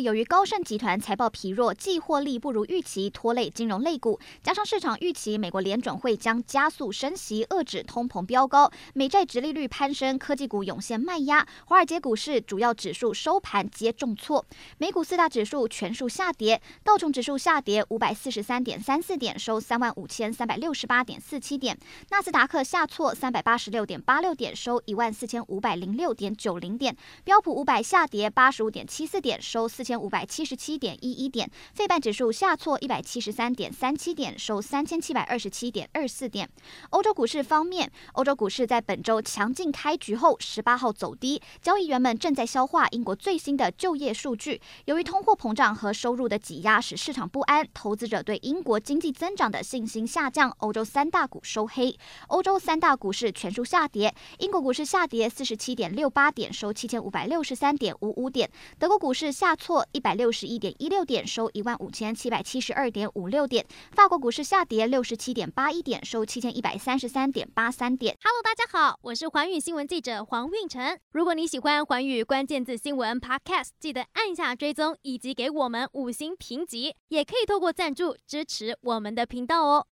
由于高盛集团财报疲弱，季获利不如预期，拖累金融类股。加上市场预期美国联准会将加速升息，遏制通膨飙高，美债殖利率攀升，科技股涌现卖压。华尔街股市主要指数收盘皆重挫，美股四大指数全数下跌，道琼指数下跌五百四十三点三四点，收三万五千三百六十八点四七点；纳斯达克下挫三百八十六点八六点，收一万四千五百零六点九零点；标普五百下跌八十五点七四点，收四千。五百七十七点一一点，费半指数下挫一百七十三点三七点，收三千七百二十七点二四点。欧洲股市方面，欧洲股市在本周强劲开局后，十八号走低，交易员们正在消化英国最新的就业数据。由于通货膨胀和收入的挤压使市场不安，投资者对英国经济增长的信心下降。欧洲三大股收黑，欧洲三大股市全数下跌。英国股市下跌四十七点六八点，收七千五百六十三点五五点。德国股市下挫。一百六十一点一六点，收一万五千七百七十二点五六点。法国股市下跌六十七点八一点，收七千一百三十三点八三点。Hello，大家好，我是寰宇新闻记者黄运成。如果你喜欢寰宇关键字新闻 Podcast，记得按下追踪以及给我们五星评级，也可以透过赞助支持我们的频道哦。